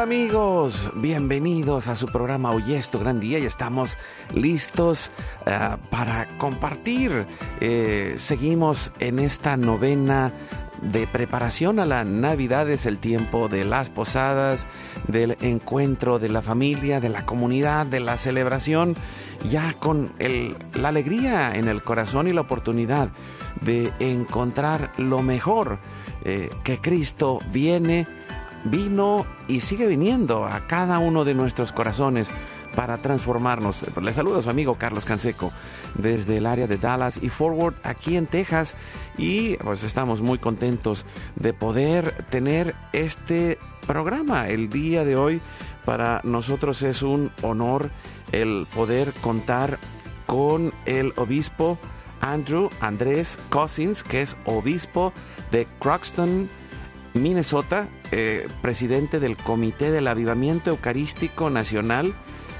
Hola amigos, bienvenidos a su programa Hoy es tu gran día y estamos listos eh, para compartir. Eh, seguimos en esta novena de preparación a la Navidad, es el tiempo de las posadas, del encuentro de la familia, de la comunidad, de la celebración, ya con el- la alegría en el corazón y la oportunidad de encontrar lo mejor eh, que Cristo viene vino y sigue viniendo a cada uno de nuestros corazones para transformarnos. Les saluda su amigo Carlos Canseco desde el área de Dallas y Forward aquí en Texas y pues estamos muy contentos de poder tener este programa el día de hoy. Para nosotros es un honor el poder contar con el obispo Andrew Andrés Cousins, que es obispo de Croxton, Minnesota, eh, presidente del Comité del Avivamiento Eucarístico Nacional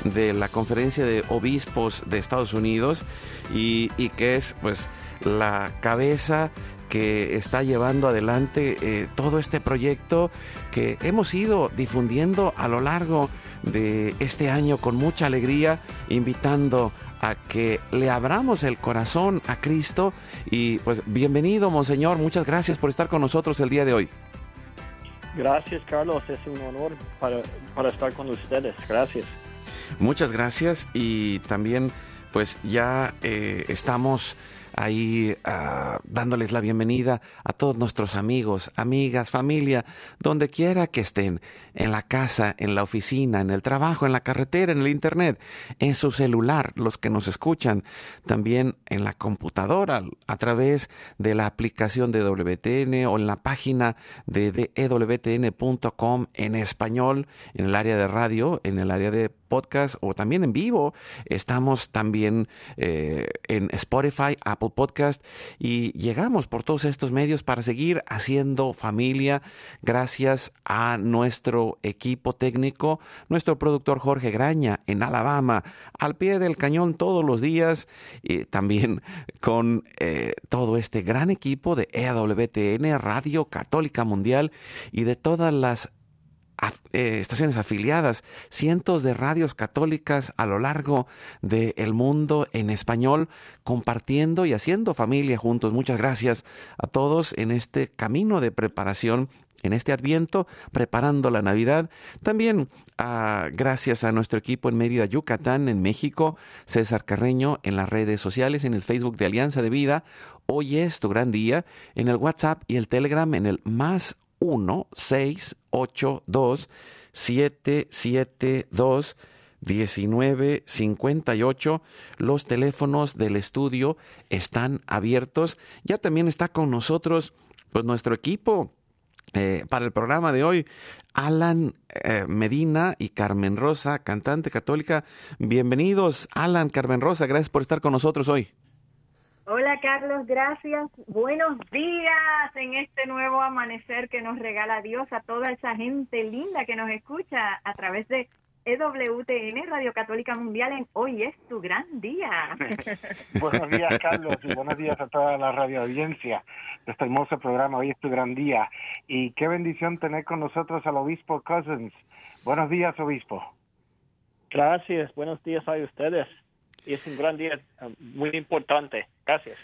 de la Conferencia de Obispos de Estados Unidos y, que es pues la cabeza que está llevando adelante eh, todo este proyecto que hemos ido difundiendo a lo largo de este año con mucha alegría, invitando a que le abramos el corazón a Cristo y pues bienvenido, Monseñor, muchas gracias por estar con nosotros el día de hoy. Gracias, Carlos. Es un honor para, para estar con ustedes. Gracias. Muchas gracias y también pues ya eh, estamos ahí ah, dándoles la bienvenida a todos nuestros amigos, amigas, familia, donde quiera que estén, en la casa, en la oficina, en el trabajo, en la carretera, en el internet, en su celular, los que nos escuchan, también en la computadora, a través de la aplicación de WTN o en la página de, de ewtn.com en español, en el área de radio, en el área de podcast o también en vivo. Estamos también eh, en Spotify, Apple Podcast y llegamos por todos estos medios para seguir haciendo familia gracias a nuestro equipo técnico, nuestro productor Jorge Graña en Alabama, al pie del cañón todos los días y también con eh, todo este gran equipo de EWTN, Radio Católica Mundial y de todas las eh, estaciones afiliadas, cientos de radios católicas a lo largo del mundo en español, compartiendo y haciendo familia juntos. Muchas gracias a todos en este camino de preparación. En este adviento, preparando la Navidad. También ah, gracias a nuestro equipo en Mérida, Yucatán, en México, César Carreño, en las redes sociales, en el Facebook de Alianza de Vida. Hoy es tu gran día, en el WhatsApp y el Telegram, en el más 1 6 8 2 7 7 2 19 58. Los teléfonos del estudio están abiertos. Ya también está con nosotros pues nuestro equipo eh, para el programa de hoy. Alan eh, Medina y Carmen Rosa, cantante católica. Bienvenidos, Alan, Carmen Rosa, gracias por estar con nosotros hoy. Hola Carlos, gracias. Buenos días en este nuevo amanecer que nos regala Dios a toda esa gente linda que nos escucha a través de EWTN, Radio Católica Mundial, en Hoy es tu gran día. Buenos días, Carlos, y buenos días a toda la radio audiencia de este hermoso programa. Hoy es tu gran día. y qué bendición tener con nosotros al obispo Cousins. Buenos días, obispo. Gracias, buenos días a ustedes. Y es un gran día eh, muy importante. Gracias.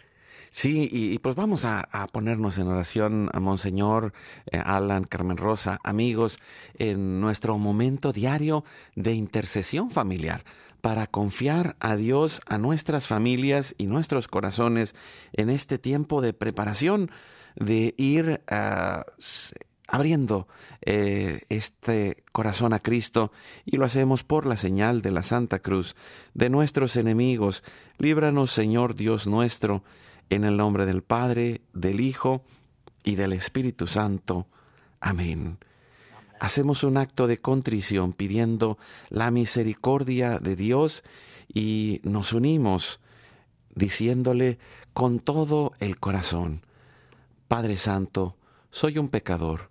Sí, y, pues vamos a, ponernos en oración a Monseñor eh, Alan, Carmen Rosa, amigos, en nuestro momento diario de intercesión familiar para confiar a Dios, a nuestras familias y nuestros corazones en este tiempo de preparación, de ir ah, abriendo eh, este corazón a Cristo y lo hacemos por la señal de la Santa Cruz de nuestros enemigos. Líbranos, Señor Dios nuestro, en el nombre del Padre, del Hijo y del Espíritu Santo. Amén. Hacemos un acto de contrición pidiendo la misericordia de Dios y nos unimos diciéndole con todo el corazón, Padre Santo, soy un pecador,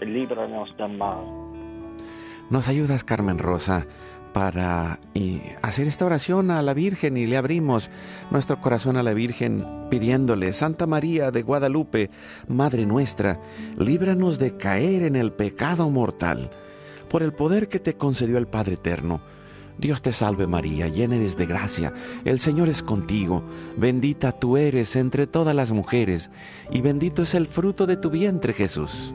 líbranos del mal. Nos ayudas, Carmen Rosa para hacer esta oración a la Virgen y le abrimos nuestro corazón a la Virgen pidiéndole, Santa María de Guadalupe, Madre nuestra, líbranos de caer en el pecado mortal, por el poder que te concedió el Padre Eterno. Dios te salve María, llena eres de gracia, el Señor es contigo, bendita tú eres entre todas las mujeres, y bendito es el fruto de tu vientre Jesús.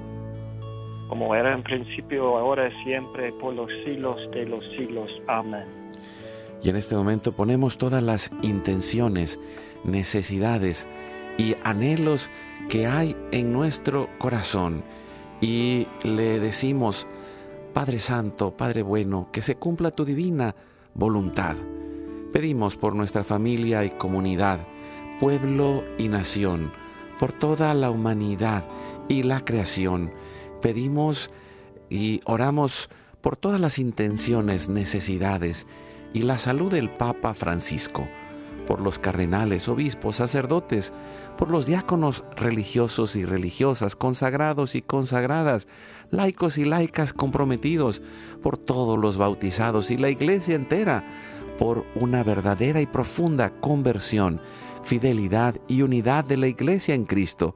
como era en principio, ahora y siempre, por los siglos de los siglos. Amén. Y en este momento ponemos todas las intenciones, necesidades y anhelos que hay en nuestro corazón y le decimos, Padre Santo, Padre Bueno, que se cumpla tu divina voluntad. Pedimos por nuestra familia y comunidad, pueblo y nación, por toda la humanidad y la creación, pedimos y oramos por todas las intenciones, necesidades y la salud del Papa Francisco, por los cardenales, obispos, sacerdotes, por los diáconos religiosos y religiosas, consagrados y consagradas, laicos y laicas comprometidos, por todos los bautizados y la iglesia entera, por una verdadera y profunda conversión, fidelidad y unidad de la iglesia en Cristo,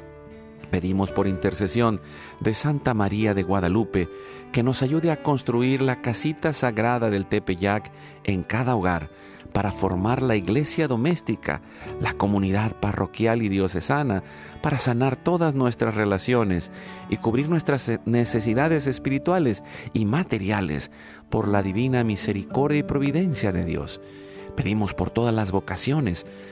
Pedimos por intercesión de Santa María de Guadalupe, que nos ayude a construir la casita sagrada del Tepeyac en cada hogar, para formar la iglesia doméstica, la comunidad parroquial y diocesana, para sanar todas nuestras relaciones y cubrir nuestras necesidades espirituales y materiales por la divina misericordia y providencia de Dios. Pedimos por todas las vocaciones,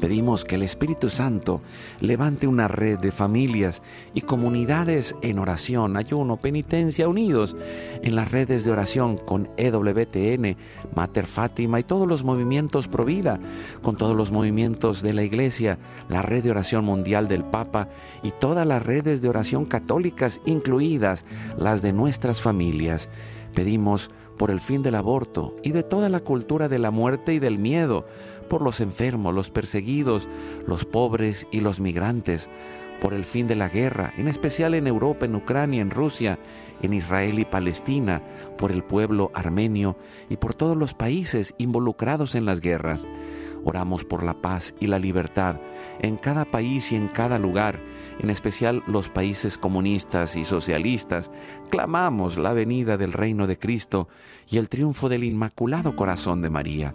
Pedimos que el Espíritu Santo levante una red de familias y comunidades en oración, ayuno, penitencia, unidos en las redes de oración con EWTN, Mater Fátima y todos los movimientos pro vida, con todos los movimientos de la Iglesia, la red de oración mundial del Papa y todas las redes de oración católicas, incluidas las de nuestras familias. Pedimos por el fin del aborto y de toda la cultura de la muerte y del miedo, por los enfermos, los perseguidos, los pobres y los migrantes, por el fin de la guerra, en especial en Europa, en Ucrania, en Rusia, en Israel y Palestina, por el pueblo armenio y por todos los países involucrados en las guerras. Oramos por la paz y la libertad en cada país y en cada lugar, en especial los países comunistas y socialistas. Clamamos la venida del reino de Cristo y el triunfo del Inmaculado Corazón de María.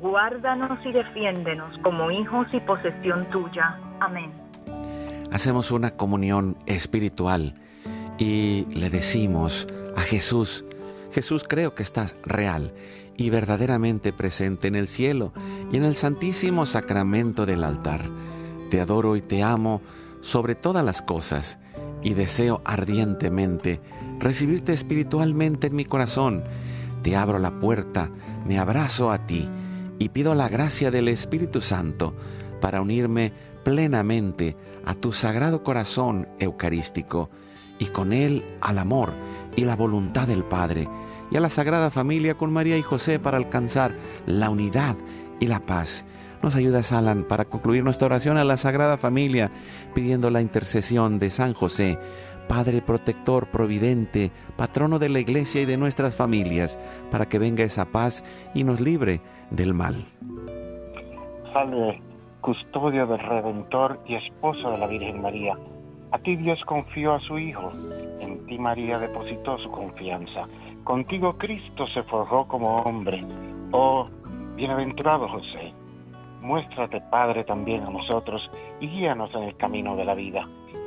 guárdanos y defiéndenos como hijos y posesión tuya. Amén. Hacemos una comunión espiritual y le decimos a Jesús, Jesús creo que estás real y verdaderamente presente en el cielo y en el santísimo sacramento del altar. Te adoro y te amo sobre todas las cosas y deseo ardientemente recibirte espiritualmente en mi corazón. Te abro la puerta, me abrazo a ti y pido la gracia del Espíritu Santo para unirme plenamente a tu sagrado corazón eucarístico y con él al amor y la voluntad del Padre y a la Sagrada Familia con María y José para alcanzar la unidad y la paz. Nos ayudas, Alan, para concluir nuestra oración a la Sagrada Familia, pidiendo la intercesión de San José, Padre protector, providente, patrono de la Iglesia y de nuestras familias, para que venga esa paz y nos libre del mal. Salve, custodio del Redentor y esposo de la Virgen María. A ti Dios confió a su Hijo, en ti María depositó su confianza. Contigo Cristo se forjó como hombre. Oh, bienaventurado José, muéstrate Padre también a nosotros y guíanos en el camino de la vida.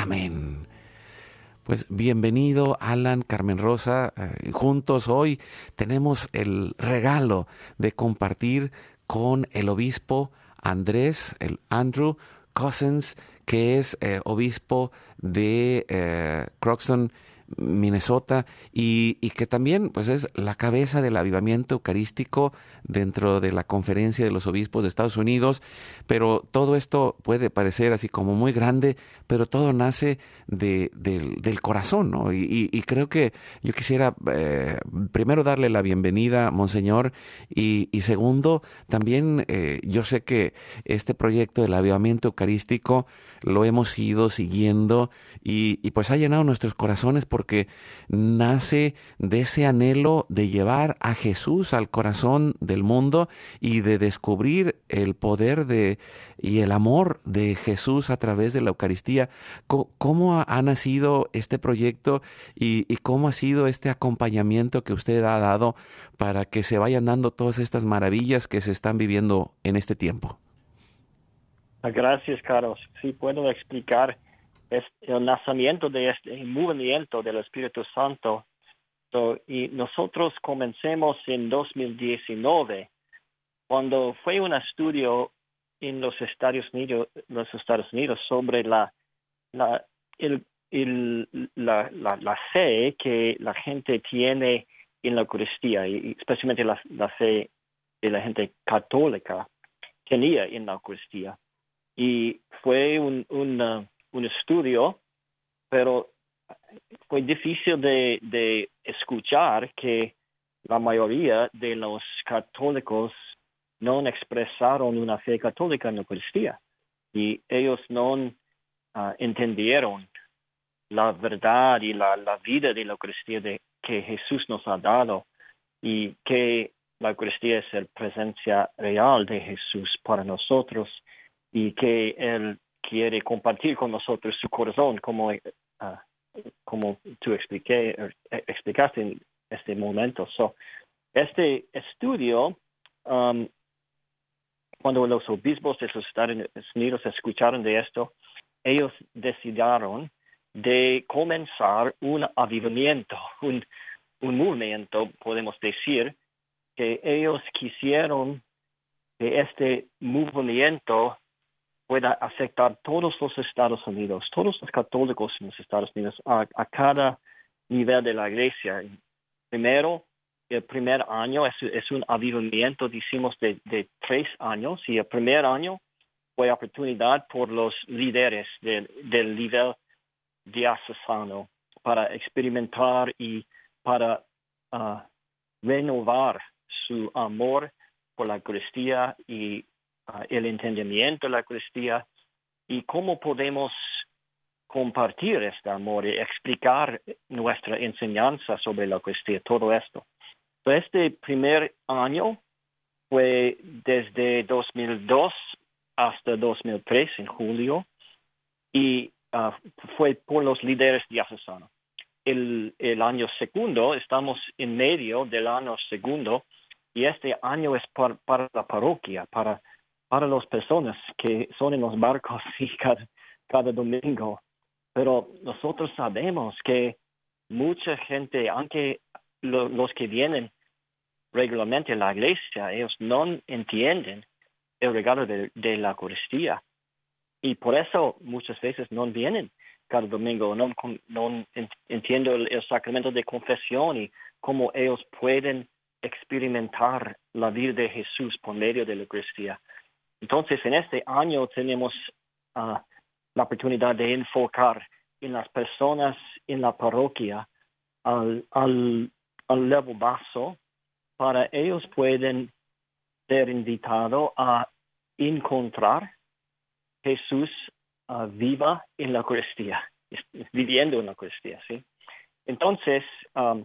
Amén. Pues bienvenido Alan, Carmen Rosa. Eh, juntos hoy tenemos el regalo de compartir con el obispo Andrés, el Andrew Cousins, que es eh, obispo de eh, Croxton, Minnesota, y, que también pues, es la cabeza del avivamiento eucarístico dentro de la conferencia de los obispos de Estados Unidos, pero todo esto puede parecer así como muy grande, pero todo nace de, del corazón, ¿no? Y, creo que yo quisiera eh, primero darle la bienvenida, Monseñor, y, segundo, también eh, yo sé que este proyecto del avivamiento eucarístico lo hemos ido siguiendo y, pues ha llenado nuestros corazones porque nace de ese anhelo de llevar a Jesús al corazón del mundo y de descubrir el poder de y el amor de Jesús a través de la Eucaristía. ¿Cómo, ha nacido este proyecto y, cómo ha sido este acompañamiento que usted ha dado para que se vayan dando todas estas maravillas que se están viviendo en este tiempo? Gracias, Carlos. Sí, puedo explicar el nacimiento de este movimiento del Espíritu Santo. y nosotros comencemos en 2019, cuando fue un estudio en los Estados Unidos, los Estados Unidos sobre la, fe que la gente tiene en la Eucaristía, y especialmente la, la fe de la gente católica tenía en la Eucaristía. Y fue un, un, estudio, pero fue difícil de, de escuchar que la mayoría de los católicos no expresaron una fe católica en la Eucaristía. Y ellos no ah, entendieron la verdad y la, la, vida de la Eucaristía de, que Jesús nos ha dado y que la Eucaristía es la presencia real de Jesús para nosotros y que Él quiere compartir con nosotros su corazón, como, ah, como tú er, explicaste en este momento. So, este estudio, um, cuando los obispos de los Estados Unidos escucharon de esto, ellos decidieron de comenzar un avivamiento, un, un movimiento, podemos decir, que ellos quisieron que este movimiento pueda afectar todos los Estados Unidos, todos los católicos en los Estados Unidos, a, cada nivel de la iglesia. Primero, el primer año es, un avivamiento, decimos, de, tres años, y el primer año fue oportunidad por los líderes del, del nivel diocesano para experimentar y para ah, renovar su amor por la Eucaristía y Ah, el entendimiento de la Eucaristía y cómo podemos compartir este amor y explicar nuestra enseñanza sobre la Eucaristía, todo esto. Este primer año fue desde 2002 hasta 2003, en julio, y ah, fue por los líderes diocesanos. El, el año segundo, estamos en medio del año segundo, y este año es para la parroquia, para para las personas que son en los barcos y cada, domingo. Pero nosotros sabemos que mucha gente, aunque los que vienen regularmente a la iglesia, ellos no entienden el regalo de, la Eucaristía. Y por eso muchas veces no vienen cada domingo, no, no entienden el sacramento de confesión y cómo ellos pueden experimentar la vida de Jesús por medio de la Eucaristía. Entonces, en este año tenemos ah, la oportunidad de enfocar en las personas en la parroquia al, al, al level baso para ellos pueden ser invitados a encontrar Jesús ah, viva en la Eucaristía, viviendo en la Eucaristía. Entonces, um,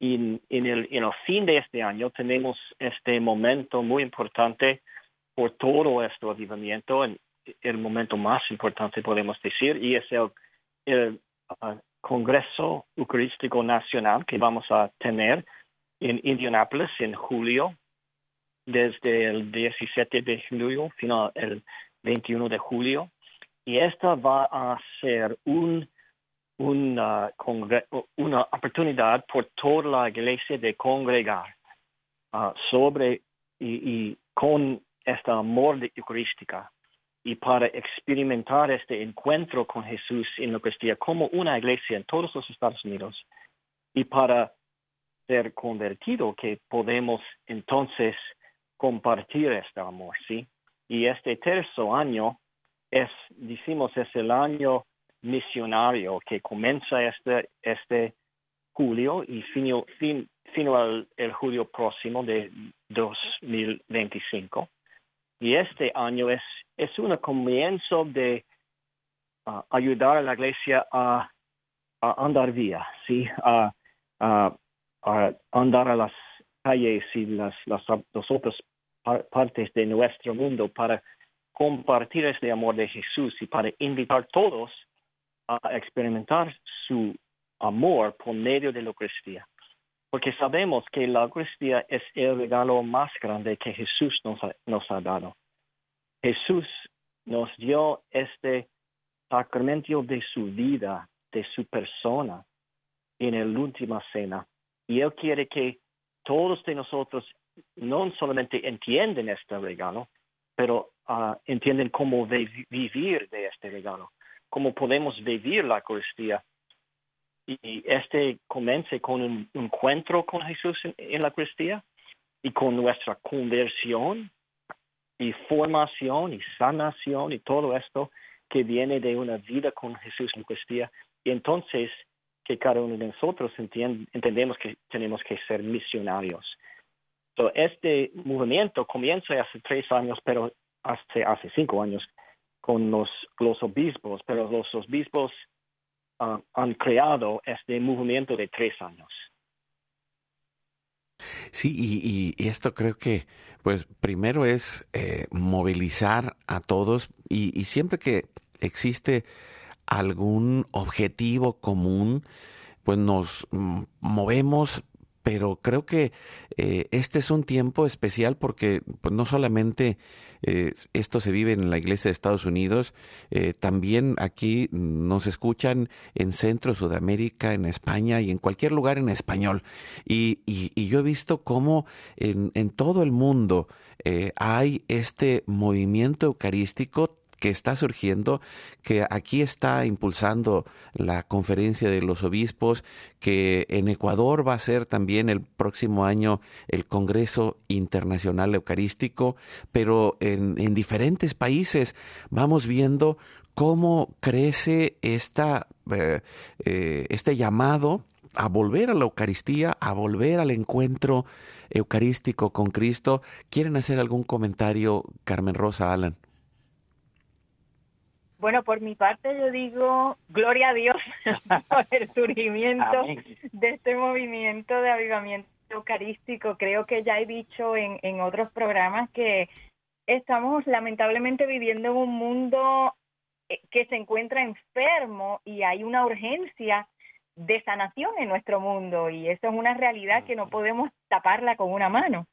en, el, en el fin de este año tenemos este momento muy importante por todo este avivamiento, en el momento más importante podemos decir, y es el, uh, Congreso Eucarístico Nacional que vamos a tener en Indianapolis en julio, desde el 17 de julio, final el 21 de julio. Y esta va a ser un, una, una oportunidad por toda la iglesia de congregar uh, sobre y, con este amor de eucarística y para experimentar este encuentro con Jesús en la Eucaristía como una iglesia en todos los Estados Unidos y para ser convertido que podemos entonces compartir este amor, ¿sí? Y este tercer año es, decimos, es el año misionario que comienza este, este julio y fin, fin, el julio próximo de 2025. Y este año es, es un comienzo de uh, ayudar a la iglesia a, andar vía, ¿sí? A, a, andar a las calles y las, las, las otras partes de nuestro mundo para compartir este amor de Jesús y para invitar a todos a experimentar su amor por medio de la Eucaristía. Porque sabemos que la Eucaristía es el regalo más grande que Jesús nos ha, dado. Jesús nos dio este sacramento de su vida, de su persona, en la última cena. Y Él quiere que todos de nosotros no solamente entienden este regalo, pero uh, entienden cómo vivir de este regalo, cómo podemos vivir la Eucaristía. Y este comience con un encuentro con Jesús en, la Eucaristía y con nuestra conversión y formación y sanación y todo esto que viene de una vida con Jesús en la Eucaristía. Y entonces que cada uno de nosotros entendemos que tenemos que ser misionarios. este movimiento comienza hace tres años, pero hace, hace cinco años con los, los obispos, pero los obispos ah, han creado este movimiento de tres años. Sí, y, y, esto creo que, pues, primero es eh, movilizar a todos y, y siempre que existe algún objetivo común, pues nos movemos pero creo que eh, este es un tiempo especial porque pues, no solamente eh, esto se vive en la Iglesia de Estados Unidos, eh, también aquí nos escuchan en Centro, Sudamérica, en España y en cualquier lugar en español. Y, yo he visto cómo en, en todo el mundo hay este movimiento eucarístico que está surgiendo, que aquí está impulsando la conferencia de los obispos, que en Ecuador va a ser también el próximo año el Congreso Internacional Eucarístico, pero en, diferentes países vamos viendo cómo crece esta, eh, eh, este llamado a volver a la Eucaristía, a volver al encuentro eucarístico con Cristo. ¿Quieren hacer algún comentario, Carmen Rosa Alan? Bueno, por mi parte yo digo gloria a Dios por el surgimiento de este movimiento de avivamiento eucarístico. Creo que ya he dicho en, en otros programas que estamos lamentablemente viviendo en un mundo eh, que se encuentra enfermo y hay una urgencia de sanación en nuestro mundo y eso es una realidad que no podemos taparla con una mano.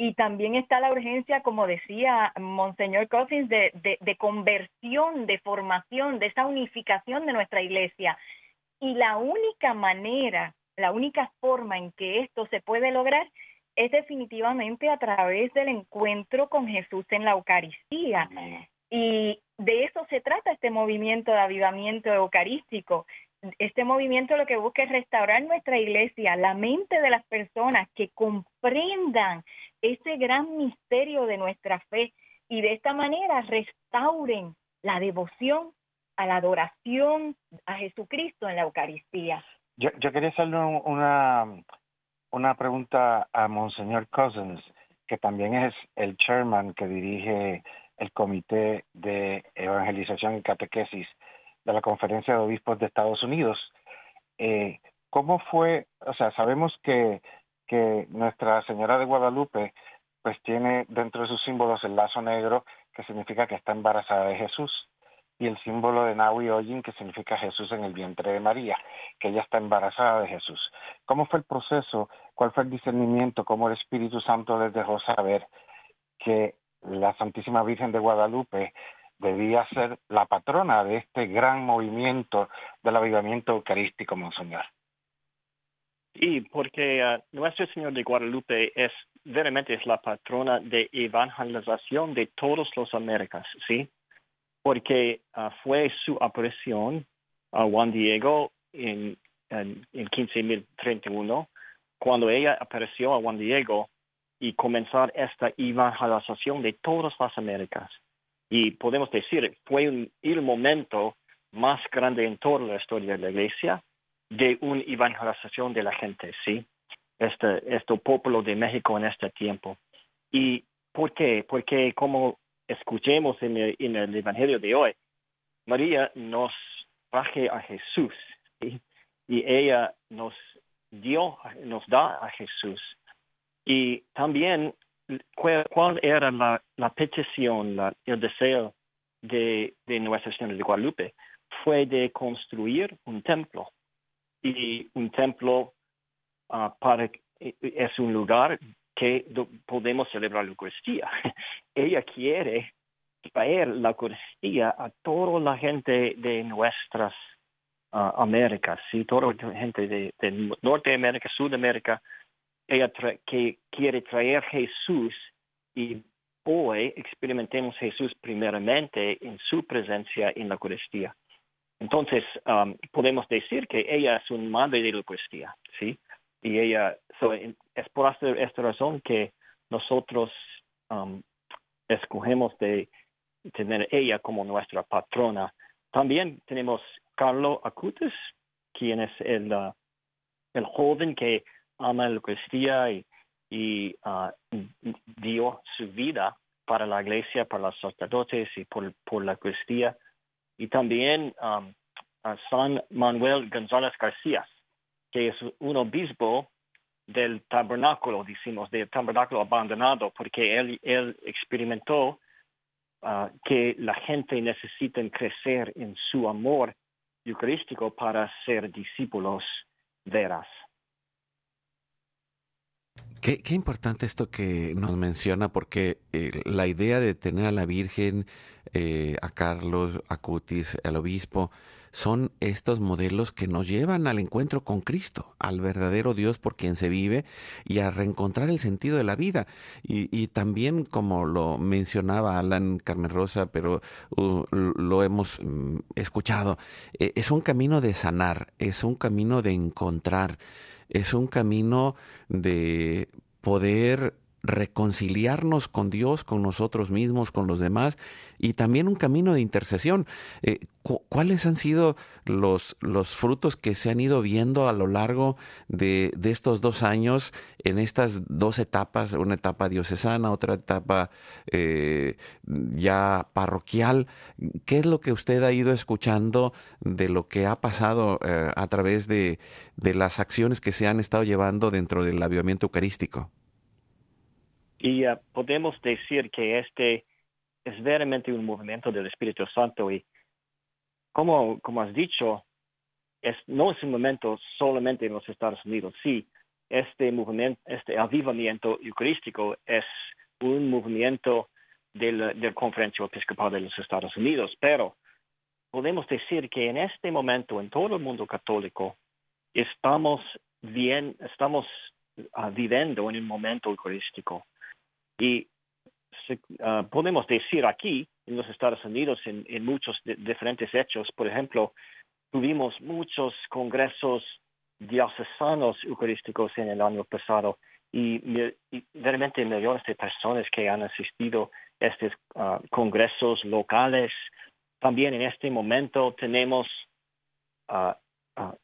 Y también está la urgencia, como decía Monseñor Cousins, de, de, conversión, de formación, de esa unificación de nuestra iglesia. Y la única manera, la única forma en que esto se puede lograr es definitivamente a través del encuentro con Jesús en la Eucaristía. Y de eso se trata este movimiento de avivamiento eucarístico. Este movimiento lo que busca es restaurar nuestra iglesia, la mente de las personas que comprendan ese gran misterio de nuestra fe y de esta manera restauren la devoción a la adoración a Jesucristo en la Eucaristía. Yo, quería hacerle una, una pregunta a Monseñor Cousins, que también es el chairman que dirige el Comité de Evangelización y Catequesis de la Conferencia de Obispos de Estados Unidos. Eh, ¿Cómo fue? O sea, sabemos que que Nuestra Señora de Guadalupe pues tiene dentro de sus símbolos el lazo negro, que significa que está embarazada de Jesús, y el símbolo de Nahui Oyin, que significa Jesús en el vientre de María, que ella está embarazada de Jesús. ¿Cómo fue el proceso? ¿Cuál fue el discernimiento? ¿Cómo el Espíritu Santo les dejó saber que la Santísima Virgen de Guadalupe debía ser la patrona de este gran movimiento del avivamiento eucarístico, Monseñor? Y porque uh, Nuestro Señor de Guadalupe es veramente es la patrona de evangelización de todos los Américas, ¿sí? Porque uh, fue su aparición a Juan Diego en, en, en 1531, cuando ella apareció a Juan Diego y comenzar esta evangelización de todas las Américas. Y podemos decir, fue un, el momento más grande en toda la historia de la Iglesia de una evangelización de la gente, ¿sí? Este, este pueblo de México en este tiempo. ¿Y por qué? Porque como escuchemos en el, Evangelio de hoy, María nos traje a Jesús. Y ella nos dio, nos da a Jesús. Y también, ¿cuál era la, petición, el deseo de, de Nuestra Señora de Guadalupe? Fue de construir un templo y un templo uh, es un lugar que podemos celebrar la Eucaristía. Ella quiere traer la Eucaristía a toda la gente de nuestras uh, Américas, ¿sí? toda la gente de, de Norteamérica, Sudamérica. Ella que quiere traer Jesús y hoy experimentemos Jesús primeramente en su presencia en la Eucaristía. Entonces, um, podemos decir que ella es una madre de la Eucaristía, ¿sí? Y ella, es por esta, razón que nosotros um, escogemos de tener ella como nuestra patrona. También tenemos Carlo Acutis, quien es el, uh, el joven que ama la Eucaristía y, y uh, dio su vida para la iglesia, para los sacerdotes y por, por la Eucaristía y también um, a San Manuel González García, que es un obispo del tabernáculo, decimos, del tabernáculo abandonado, porque él, él experimentó uh, que la gente necesita crecer en su amor eucarístico para ser discípulos veras. Qué, qué, importante esto que nos menciona, porque eh, la idea de tener a la Virgen, eh, a Carlos, a Cutis, al obispo, son estos modelos que nos llevan al encuentro con Cristo, al verdadero Dios por quien se vive y a reencontrar el sentido de la vida. Y, también, como lo mencionaba Alan Carmen Rosa, pero uh, lo hemos um, escuchado, eh, es un camino de sanar, es un camino de encontrar es un camino de poder reconciliarnos con Dios, con nosotros mismos, con los demás, y también un camino de intercesión. Eh, ¿Cuáles han sido los, los frutos que se han ido viendo a lo largo de, de, estos dos años en estas dos etapas, una etapa diocesana, otra etapa eh, ya parroquial? ¿Qué es lo que usted ha ido escuchando de lo que ha pasado eh, a través de, de las acciones que se han estado llevando dentro del avivamiento eucarístico? Y uh, podemos decir que este es verdaderamente un movimiento del Espíritu Santo y como, como has dicho, es, no es un momento solamente en los Estados Unidos. Sí, este movimiento, este avivamiento eucarístico es un movimiento del, del Conferencia Episcopal de los Estados Unidos, pero podemos decir que en este momento en todo el mundo católico estamos bien, estamos uh, viviendo en un momento eucarístico. Y uh, podemos decir aquí, en los Estados Unidos, en, muchos diferentes hechos, por ejemplo, tuvimos muchos congresos diocesanos eucarísticos en el año pasado y, y, realmente millones de personas que han asistido a estos uh, congresos locales. También en este momento tenemos uh, uh,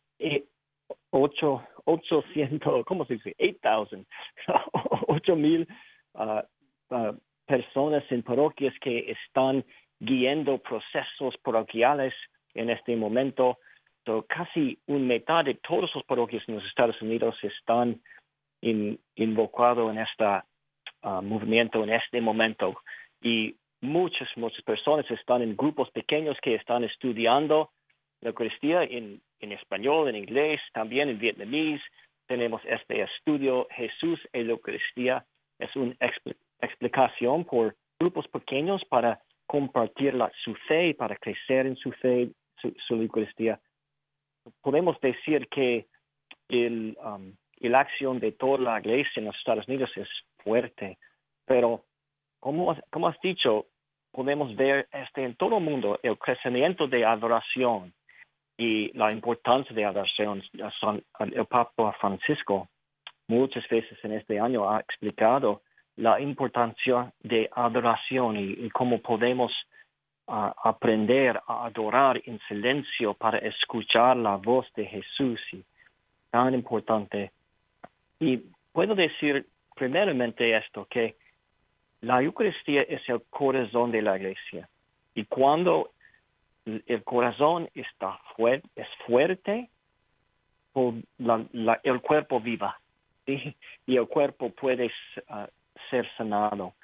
8, 800, ¿cómo se dice? 8,000, 8 mil personas en parroquias que están guiando procesos parroquiales en este momento. casi un mitad de todas las parroquias en los Estados Unidos están in, invocados en esta ah, movimiento en este momento y muchas, muchas personas están en grupos pequeños que están estudiando la Eucaristía en, en español, en inglés, también en vietnamés. Tenemos este estudio Jesús en la Eucaristía. Es una explicación por grupos pequeños para compartir la, su fe, para crecer en su fe, su, su Eucaristía. Podemos decir que el, um, la acción de toda la iglesia en los Estados Unidos es fuerte, pero como, como has dicho, podemos ver este, en todo el mundo el crecimiento de adoración y la importancia de adoración. El Papa Francisco muchas veces en este año ha explicado la importancia de adoración y, cómo podemos ah, aprender a adorar en silencio para escuchar la voz de Jesús. Y tan importante. Y puedo decir primeramente esto, que la Eucaristía es el corazón de la iglesia. Y cuando el corazón está fuerte, es fuerte, el cuerpo viva. Y el cuerpo puede ah, ser sanado.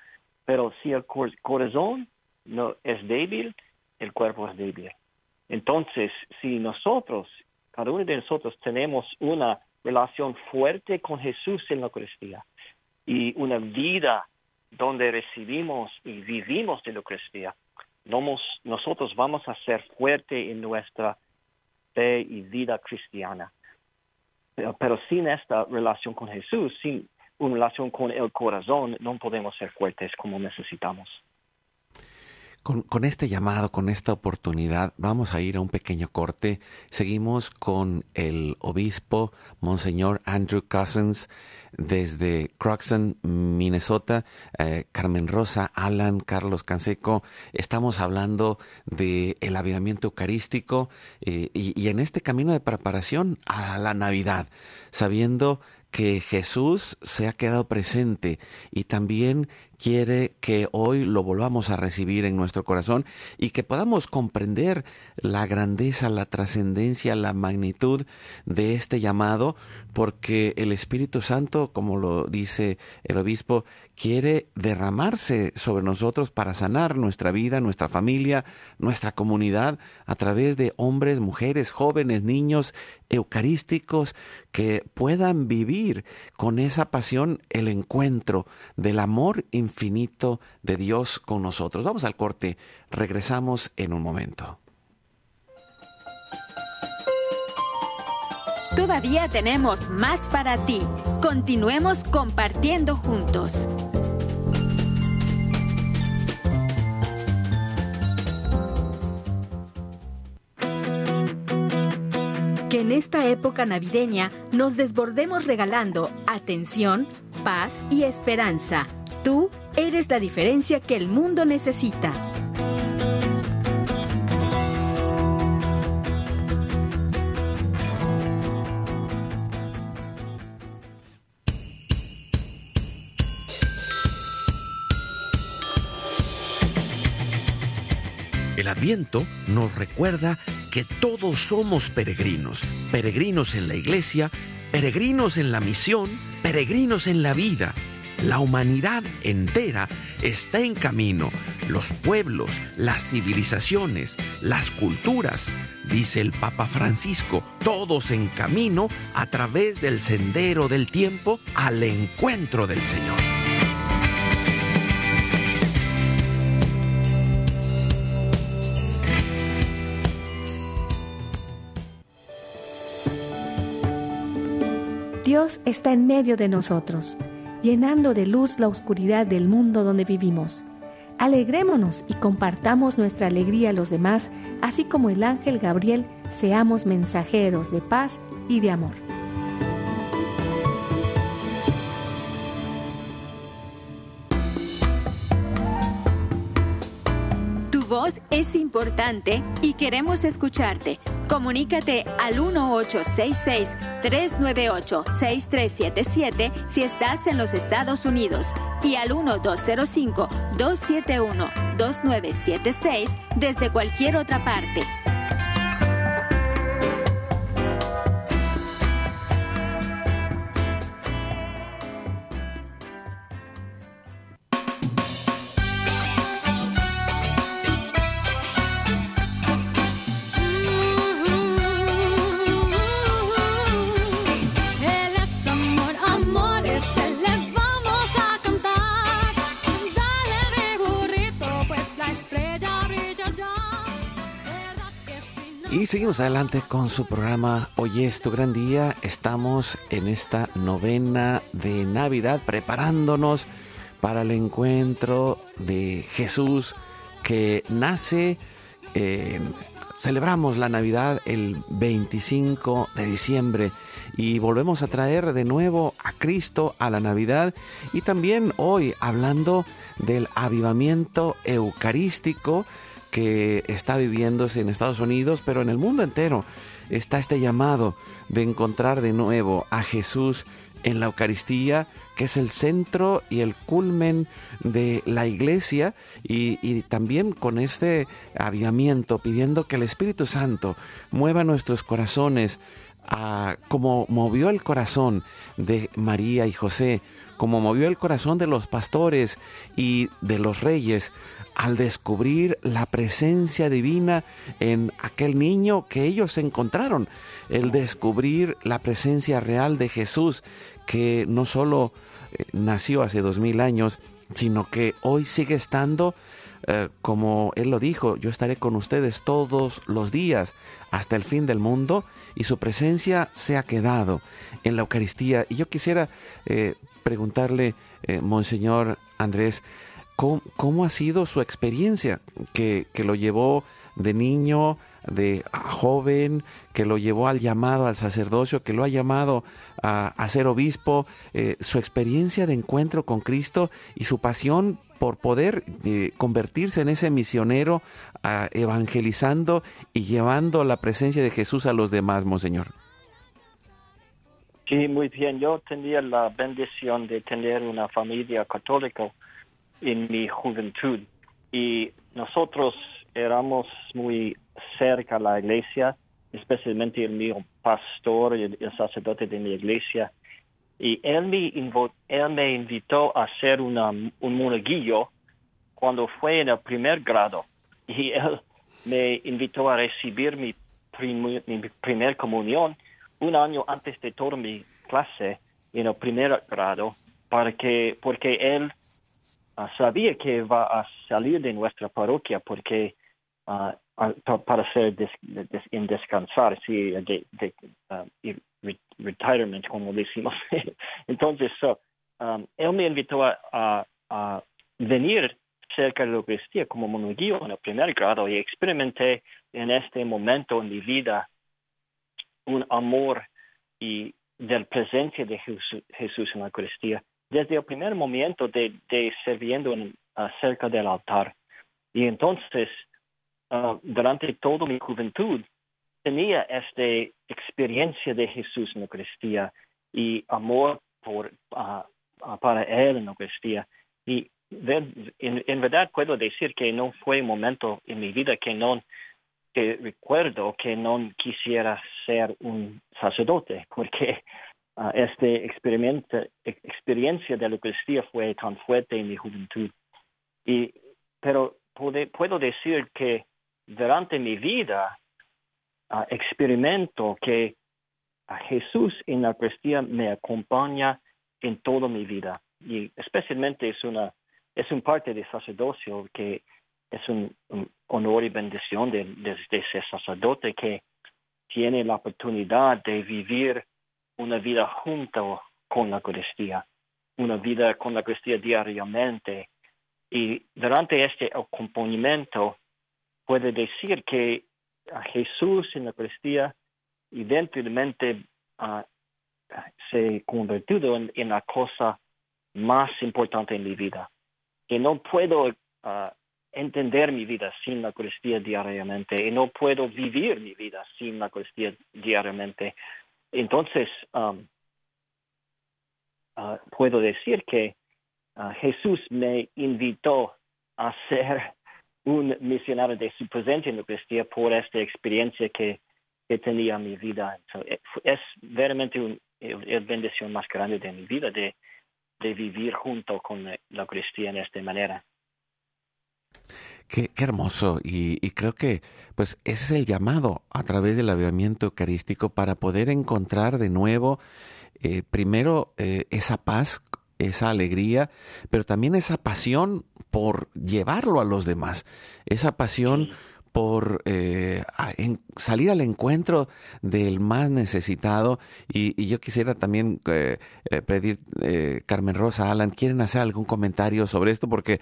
Pero si el corazón no es débil, el cuerpo es débil. Entonces, si nosotros, cada uno de nosotros tenemos una relación fuerte con Jesús en la Eucaristía y una vida donde recibimos y vivimos de la Eucaristía, nosotros vamos a ser fuerte en nuestra fe y vida cristiana. Pero, sin esta relación con Jesús, sin una relación con el corazón, no podemos ser fuertes como necesitamos. Con, este llamado, con esta oportunidad, vamos a ir a un pequeño corte. Seguimos con el obispo, Monseñor Andrew Cousins, desde Croxon, Minnesota, eh, Carmen Rosa, Alan, Carlos Canseco. Estamos hablando del el avivamiento eucarístico eh, y en este camino de preparación a la Navidad, sabiendo que Jesús se ha quedado presente y también quiere que hoy lo volvamos a recibir en nuestro corazón y que podamos comprender la grandeza, la trascendencia, la magnitud de este llamado, porque el Espíritu Santo, como lo dice el obispo, quiere derramarse sobre nosotros para sanar nuestra vida, nuestra familia, nuestra comunidad, a través de hombres, mujeres, jóvenes, niños eucarísticos que puedan vivir con esa pasión el encuentro del amor infinito de Dios con nosotros. Vamos al corte, regresamos en un momento. Todavía tenemos más para ti. Continuemos compartiendo juntos. Que en esta época navideña nos desbordemos regalando atención, paz y esperanza. Tú eres la diferencia que el mundo necesita. El Adviento nos recuerda que todos somos peregrinos, peregrinos en la iglesia, peregrinos en la misión, peregrinos en la vida. La humanidad entera está en camino. Los pueblos, las civilizaciones, las culturas, dice el Papa Francisco, todos en camino a través del sendero del tiempo al encuentro del Señor. Dios está en medio de nosotros, llenando de luz la oscuridad del mundo donde vivimos. Alegrémonos y compartamos nuestra alegría a los demás, así como el ángel Gabriel, seamos mensajeros de paz y de amor. Es importante y queremos escucharte. Comunícate al 1866-398-6377 si estás en los Estados Unidos y al 1205-271-2976 desde cualquier otra parte. Seguimos adelante con su programa Hoy es tu gran día. Estamos en esta novena de Navidad preparándonos para el encuentro de Jesús que nace. celebramos la Navidad el 25 de diciembre y volvemos a traer de nuevo a Cristo a la Navidad y también hoy hablando del avivamiento eucarístico que está viviéndose en Estados Unidos, pero en el mundo entero está este llamado de encontrar de nuevo a Jesús en la Eucaristía, que es el centro y el culmen de la iglesia, y, también con este avivamiento, pidiendo que el Espíritu Santo mueva nuestros corazones, como movió el corazón de María y José, como movió el corazón de los pastores y de los reyes al descubrir la presencia divina en aquel niño que ellos encontraron, el descubrir la presencia real de Jesús, que no solo eh, nació hace dos mil años, sino que hoy sigue estando, eh, como Él lo dijo, yo estaré con ustedes todos los días hasta el fin del mundo, y su presencia se ha quedado en la Eucaristía. Y yo quisiera eh, preguntarle, Monseñor Andrés, ¿Cómo, ha sido su experiencia que, lo llevó de niño, de joven, que lo llevó al llamado al sacerdocio, que lo ha llamado a, ser obispo, eh, su experiencia de encuentro con Cristo y su pasión por poder eh, convertirse en ese misionero evangelizando y llevando la presencia de Jesús a los demás, Monseñor. Sí, muy bien. Yo tenía la bendición de tener una familia católica en mi juventud. Y nosotros éramos muy cerca a la iglesia, especialmente el mío pastor, el, el sacerdote de mi iglesia, y él me, él me invitó a ser una, un monaguillo cuando fue en el primer grado. Y él me invitó a recibir mi, mi primer comunión un año antes de toda mi clase en el primer grado para que, porque él Ah, sabía que va a salir de nuestra parroquia porque uh, para ser en descansar, sí, de, uh, retirement, como decimos. Entonces, um, él me invitó a, a, venir cerca de la Eucaristía como monaguillo en el primer grado y experimenté en este momento en mi vida un amor y de la presencia de Jesús en la Eucaristía desde el primer momento de, de sirviendo en, cerca del altar. Y entonces, ah, durante toda mi juventud, tenía esta experiencia de Jesús en la Eucaristía y amor por, ah, para Él en la Eucaristía. Y en, verdad puedo decir que no fue un momento en mi vida que no que recuerdo que no quisiera ser un sacerdote, porque uh, este experiencia de la Eucaristía fue tan fuerte en mi juventud. Y, pero puedo decir que durante mi vida uh, experimento que a Jesús en la Eucaristía me acompaña en toda mi vida. Y especialmente es una es un parte de sacerdocio que es un, honor y bendición de, de, de, ser sacerdote que tiene la oportunidad de vivir una vida junto con la Eucaristía, una vida con la Eucaristía diariamente. Y durante este acompañamiento puede decir que a Jesús en la Eucaristía eventualmente uh, se convertido en, la cosa más importante en mi vida. Que no puedo ah, entender mi vida sin la Eucaristía diariamente y no puedo vivir mi vida sin la Eucaristía diariamente. Entonces, um, uh, puedo decir que uh, Jesús me invitó a ser un misionero de su presencia en la Eucaristía por esta experiencia que, tenía en mi vida. Eh, es verdaderamente una bendición más grande de mi vida de, vivir junto con la Eucaristía en esta manera. Qué, hermoso. Y, creo que pues ese es el llamado a través del avivamiento eucarístico para poder encontrar de nuevo eh, primero eh, esa paz, esa alegría, pero también esa pasión por llevarlo a los demás, esa pasión por eh, en salir al encuentro del más necesitado. Y, yo quisiera también eh, eh, pedir, eh, Carmen Rosa, Alan, ¿quieren hacer algún comentario sobre esto? Porque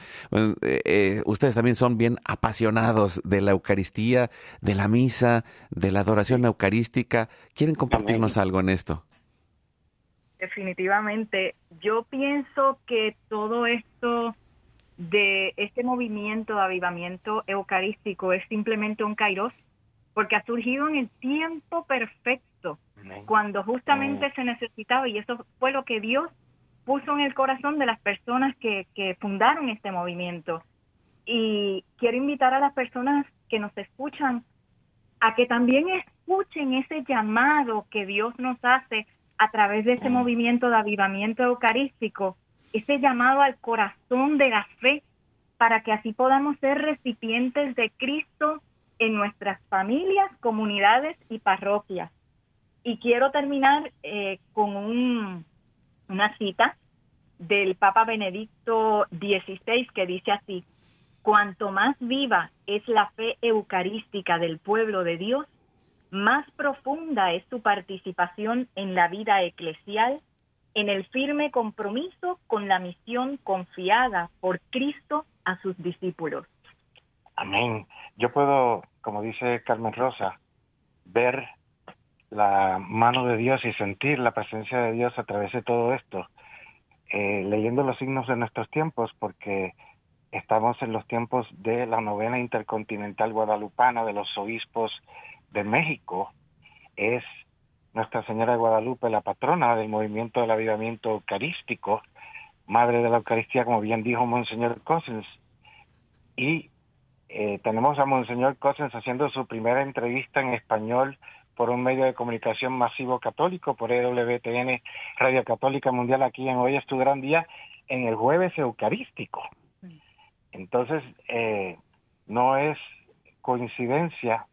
ustedes también son bien apasionados de la Eucaristía, de la misa, de la adoración eucarística. ¿Quieren compartirnos algo en esto? Definitivamente. Yo pienso que todo esto de este movimiento de avivamiento eucarístico es simplemente un kairos, porque ha surgido en el tiempo perfecto, cuando justamente se necesitaba, y eso fue lo que Dios puso en el corazón de las personas que, que fundaron este movimiento. Y quiero invitar a las personas que nos escuchan a que también escuchen ese llamado que Dios nos hace a través de ese movimiento de avivamiento eucarístico ese llamado al corazón de la fe para que así podamos ser recipientes de Cristo en nuestras familias, comunidades y parroquias. Y quiero terminar eh, con un, una cita del Papa Benedicto XVI que dice así, cuanto más viva es la fe eucarística del pueblo de Dios, más profunda es su participación en la vida eclesial en el firme compromiso con la misión confiada por Cristo a sus discípulos. Amén. Yo puedo, como dice Carmen Rosa, ver la mano de Dios y sentir la presencia de Dios a través de todo esto, eh, leyendo los signos de nuestros tiempos, porque estamos en los tiempos de la novena intercontinental guadalupana de los obispos de México. Es nuestra Señora de Guadalupe, la patrona del movimiento del avivamiento eucarístico, madre de la Eucaristía, como bien dijo Monseñor Cousins. Y eh, tenemos a Monseñor Cousins haciendo su primera entrevista en español por un medio de comunicación masivo católico, por EWTN, Radio Católica Mundial, aquí en Hoy es tu gran día, en el jueves eucarístico. Entonces, eh, no es coincidencia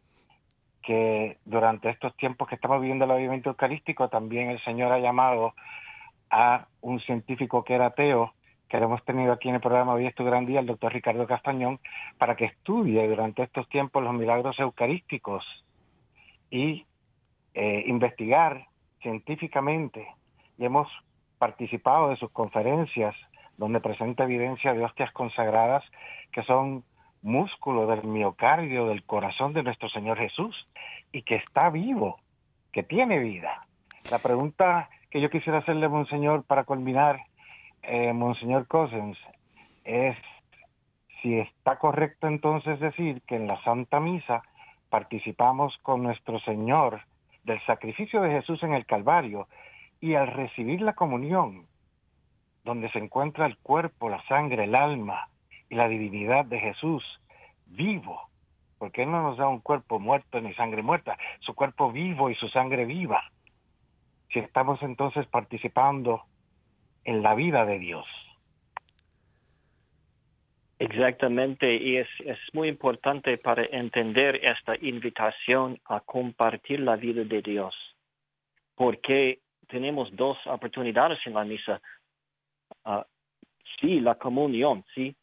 que durante estos tiempos que estamos viviendo el avivamiento eucarístico, también el Señor ha llamado a un científico que era ateo, que lo hemos tenido aquí en el programa Hoy es tu gran día, el doctor Ricardo Castañón, para que estudie durante estos tiempos los milagros eucarísticos y eh, investigar científicamente. Y hemos participado de sus conferencias donde presenta evidencia de hostias consagradas que son músculo del miocardio del corazón de nuestro Señor Jesús y que está vivo, que tiene vida. La pregunta que yo quisiera hacerle, Monseñor, para culminar, eh, Monseñor Cousins, es si está correcto entonces decir que en la Santa Misa participamos con nuestro Señor del sacrificio de Jesús en el Calvario y al recibir la comunión, donde se encuentra el cuerpo, la sangre, el alma, y la divinidad de Jesús vivo, porque Él no nos da un cuerpo muerto ni sangre muerta, su cuerpo vivo y su sangre viva. Si estamos entonces participando en la vida de Dios. Exactamente, y es, es muy importante para entender esta invitación a compartir la vida de Dios, porque tenemos dos oportunidades en la misa. Uh, sí, la comunión, sí,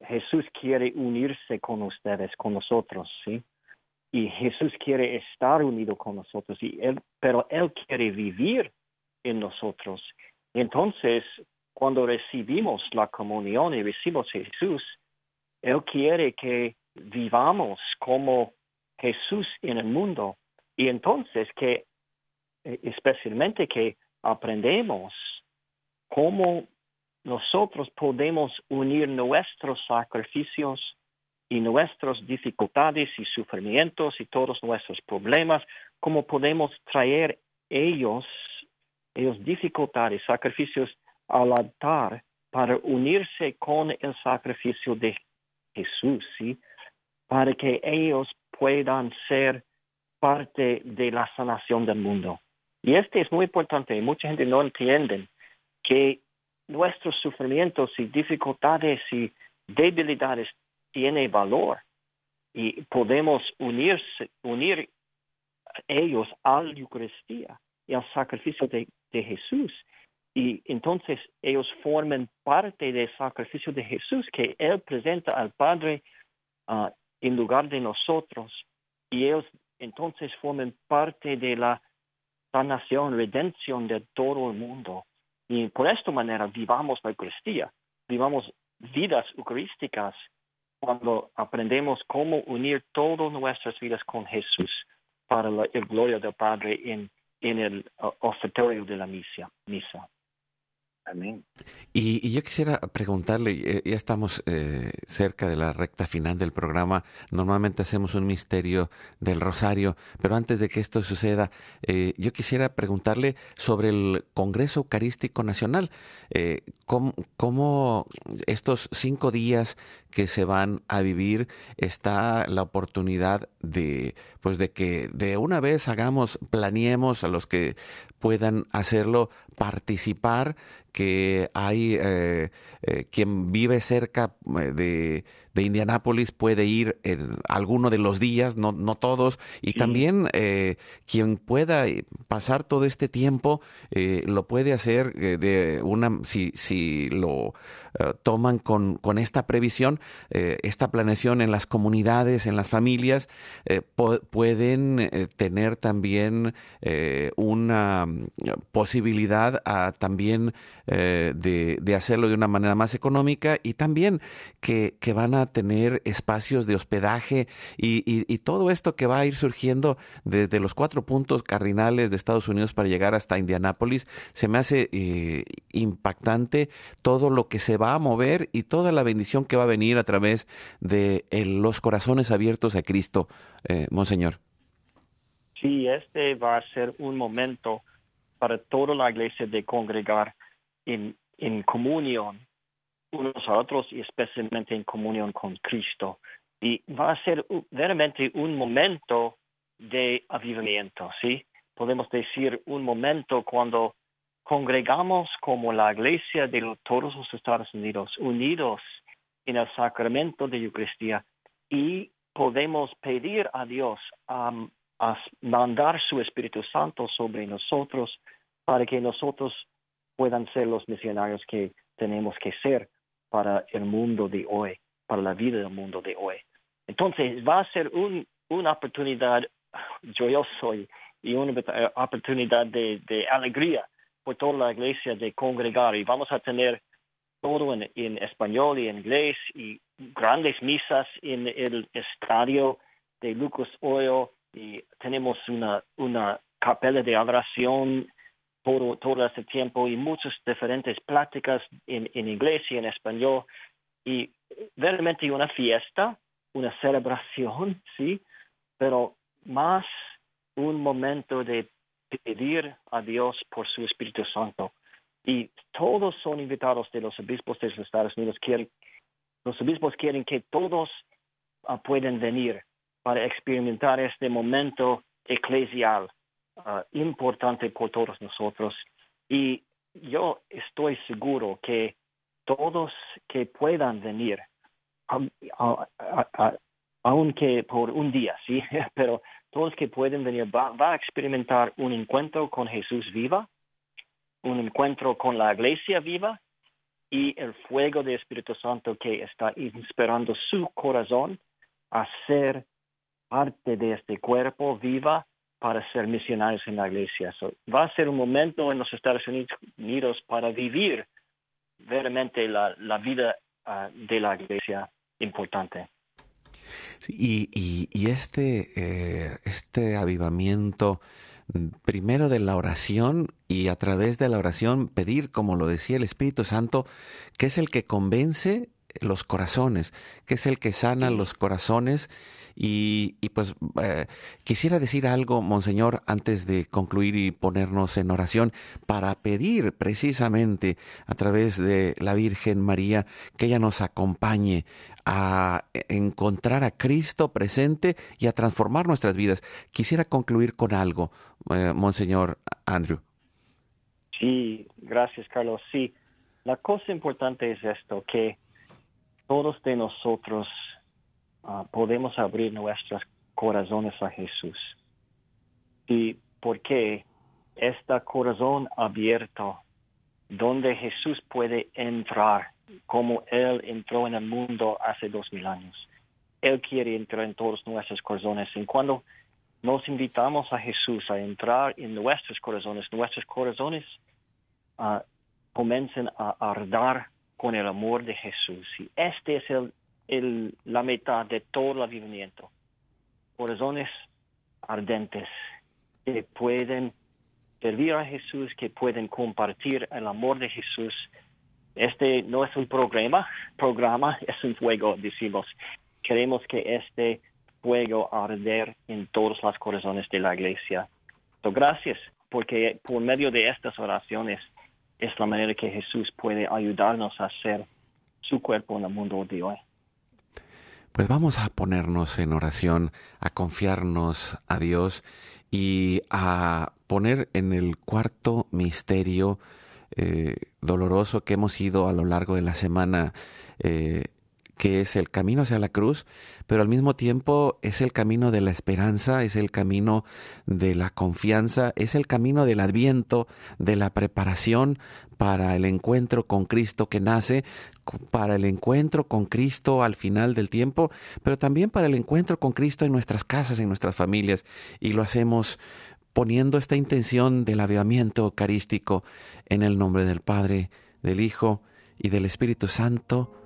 Jesús quiere unirse con ustedes, con nosotros, ¿sí? Y Jesús quiere estar unido con nosotros, y pero Él quiere vivir en nosotros. Entonces, cuando recibimos la comunión y recibimos a Jesús, Él quiere que vivamos como Jesús en el mundo. Y entonces que, eh, especialmente que aprendemos cómo nosotros podemos unir nuestros sacrificios y nuestras dificultades y sufrimientos y todos nuestros problemas, como podemos traer ellos, ellos dificultades, sacrificios al altar para unirse con el sacrificio de Jesús, ¿sí? Para que ellos puedan ser parte de la sanación del mundo. Y este es muy importante, mucha gente no entiende que nuestros sufrimientos y dificultades y debilidades tiene valor y podemos unirse, unir ellos a la Eucaristía y al sacrificio de, Jesús. Y entonces ellos forman parte del sacrificio de Jesús que Él presenta al Padre ah, en lugar de nosotros. Y ellos entonces forman parte de la sanación, redención de todo el mundo. Y por esta manera vivamos la Eucaristía, vivamos vidas eucarísticas cuando aprendemos cómo unir todas nuestras vidas con Jesús para la gloria del Padre en, el uh, ofertorio de la misa. misa. Amén. Y, yo quisiera preguntarle, ya estamos eh, cerca de la recta final del programa, normalmente hacemos un misterio del rosario, pero antes de que esto suceda, eh, yo quisiera preguntarle sobre el Congreso Eucarístico Nacional, eh, ¿cómo, ¿cómo, estos cinco días que se van a vivir está la oportunidad de pues de que de una vez hagamos planeemos a los que puedan hacerlo participar que hay eh, eh, quien vive cerca eh, de, de Indianápolis puede ir en alguno de los días, no, no todos, y también quien pueda pasar todo este tiempo lo puede hacer de una si, si lo toman con, con, esta previsión, esta planeación en las comunidades, en las familias, pueden tener también una mm, posibilidad a también eh, de, hacerlo de una manera más económica y también que, van a tener espacios de hospedaje y, todo esto que va a ir surgiendo desde los cuatro puntos cardinales de Estados Unidos para llegar hasta Indianápolis, se me hace eh, impactante todo lo que se va a mover y toda la bendición que va a venir a través de los corazones abiertos a Cristo, eh, Monseñor. Sí, este va a ser un momento para toda la iglesia de congregar en, en comunión unos a otros y especialmente en comunión con Cristo. Y va a ser verdaderamente un momento de avivamiento, ¿sí? Podemos decir un momento cuando congregamos como la iglesia de todos los Estados Unidos, unidos en el sacramento de Eucaristía y podemos pedir a Dios a mandar su Espíritu Santo sobre nosotros para que nosotros puedan ser los misionarios que tenemos que ser para el mundo de hoy, para la vida del mundo de hoy. Entonces va a ser un, una oportunidad joyosa y una oportunidad de, de, alegría por toda la iglesia de congregar y vamos a tener todo en, en español y inglés y grandes misas en el estadio de Lucas Oil y tenemos una, una capella de adoración todo, todo este tiempo y muchas diferentes pláticas en, en inglés y en español y realmente una fiesta, una celebración, sí, pero más un momento de pedir a Dios por su Espíritu Santo. Y todos son invitados de los obispos de los Estados Unidos. Quieren, los obispos quieren que todos uh, puedan venir para experimentar este momento eclesial uh, importante por todos nosotros. Y yo estoy seguro que todos que puedan venir, aunque por un día, sí, pero todos que pueden venir va, va, a experimentar un encuentro con Jesús viva, un encuentro con la iglesia viva y el fuego del Espíritu Santo que está inspirando su corazón a ser parte de este cuerpo viva para ser misionarios en la iglesia. va a ser un momento en los Estados Unidos para vivir verdaderamente la, la vida uh, de la iglesia importante. y, y, y, este, eh, este avivamiento, primero de la oración y a través de la oración pedir, como lo decía el Espíritu Santo, que es el que convence los corazones, que es el que sana los corazones y, pues eh, quisiera decir algo, Monseñor, antes de concluir y ponernos en oración, para pedir precisamente a través de la Virgen María que ella nos acompañe a encontrar a Cristo presente y a transformar nuestras vidas. Quisiera concluir con algo, eh, Monseñor Andrew. Sí, gracias, Carlos. Sí, la cosa importante es esto, que todos de nosotros Ah, podemos abrir nuestros corazones a Jesús. ¿Y por qué este corazón abierto, donde Jesús puede entrar, como Él entró en el mundo hace dos mil años? Él quiere entrar en todos nuestros corazones. Y cuando nos invitamos a Jesús a entrar en nuestros corazones. Nuestros corazones uh, comiencen a arder con el amor de Jesús. Y este es el, el, la mitad de todo el avivamiento. Corazones ardentes que pueden servir a Jesús, que pueden compartir el amor de Jesús. Este no es un programa, programa es un fuego, decimos. Queremos que este fuego arder en todos los corazones de la iglesia. So, gracias, porque por medio de estas oraciones es la manera que Jesús puede ayudarnos a hacer su cuerpo en el mundo de hoy. Pues vamos a ponernos en oración, a confiarnos a Dios y a poner en el cuarto misterio eh, doloroso que hemos ido a lo largo de la semana eh, que es el camino hacia la cruz, pero al mismo tiempo es el camino de la esperanza, es el camino de la confianza, es el camino del adviento, de la preparación para el encuentro con Cristo que nace, para el encuentro con Cristo al final del tiempo, pero también para el encuentro con Cristo en nuestras casas, en nuestras familias, y lo hacemos poniendo esta intención del avivamiento eucarístico en el nombre del Padre, del Hijo y del Espíritu Santo.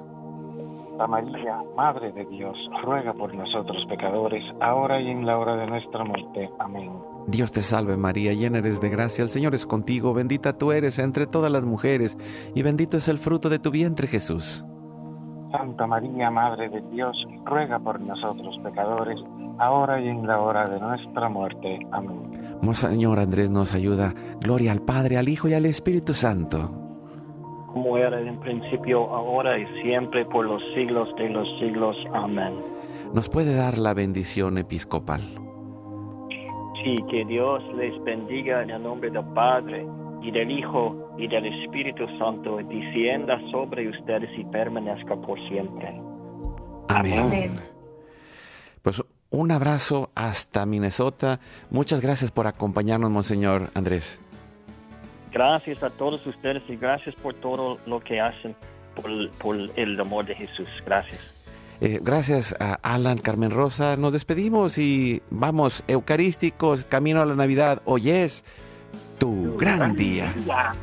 Santa María, Madre de Dios, ruega por nosotros pecadores, ahora y en la hora de nuestra muerte. Amén. Dios te salve María, llena eres de gracia, el Señor es contigo, bendita tú eres entre todas las mujeres, y bendito es el fruto de tu vientre Jesús. Santa María, Madre de Dios, ruega por nosotros pecadores, ahora y en la hora de nuestra muerte. Amén. Monseñor Andrés nos ayuda. Gloria al Padre, al Hijo y al Espíritu Santo. Como era en principio, ahora y siempre, por los siglos de los siglos. Amén. Nos puede dar la bendición episcopal. Sí, que Dios les bendiga en el nombre del Padre y del Hijo y del Espíritu Santo, descienda sobre ustedes y permanezca por siempre. Amén. Amén. Pues un abrazo hasta Minnesota. Muchas gracias por acompañarnos, Monseñor Andrés. Gracias a todos ustedes y gracias por todo lo que hacen por, el amor de Jesús. Gracias. Eh, gracias a Alan, Carmen Rosa. Nos despedimos y vamos, eucarísticos, camino a la Navidad. Hoy es tu gran día. Ya.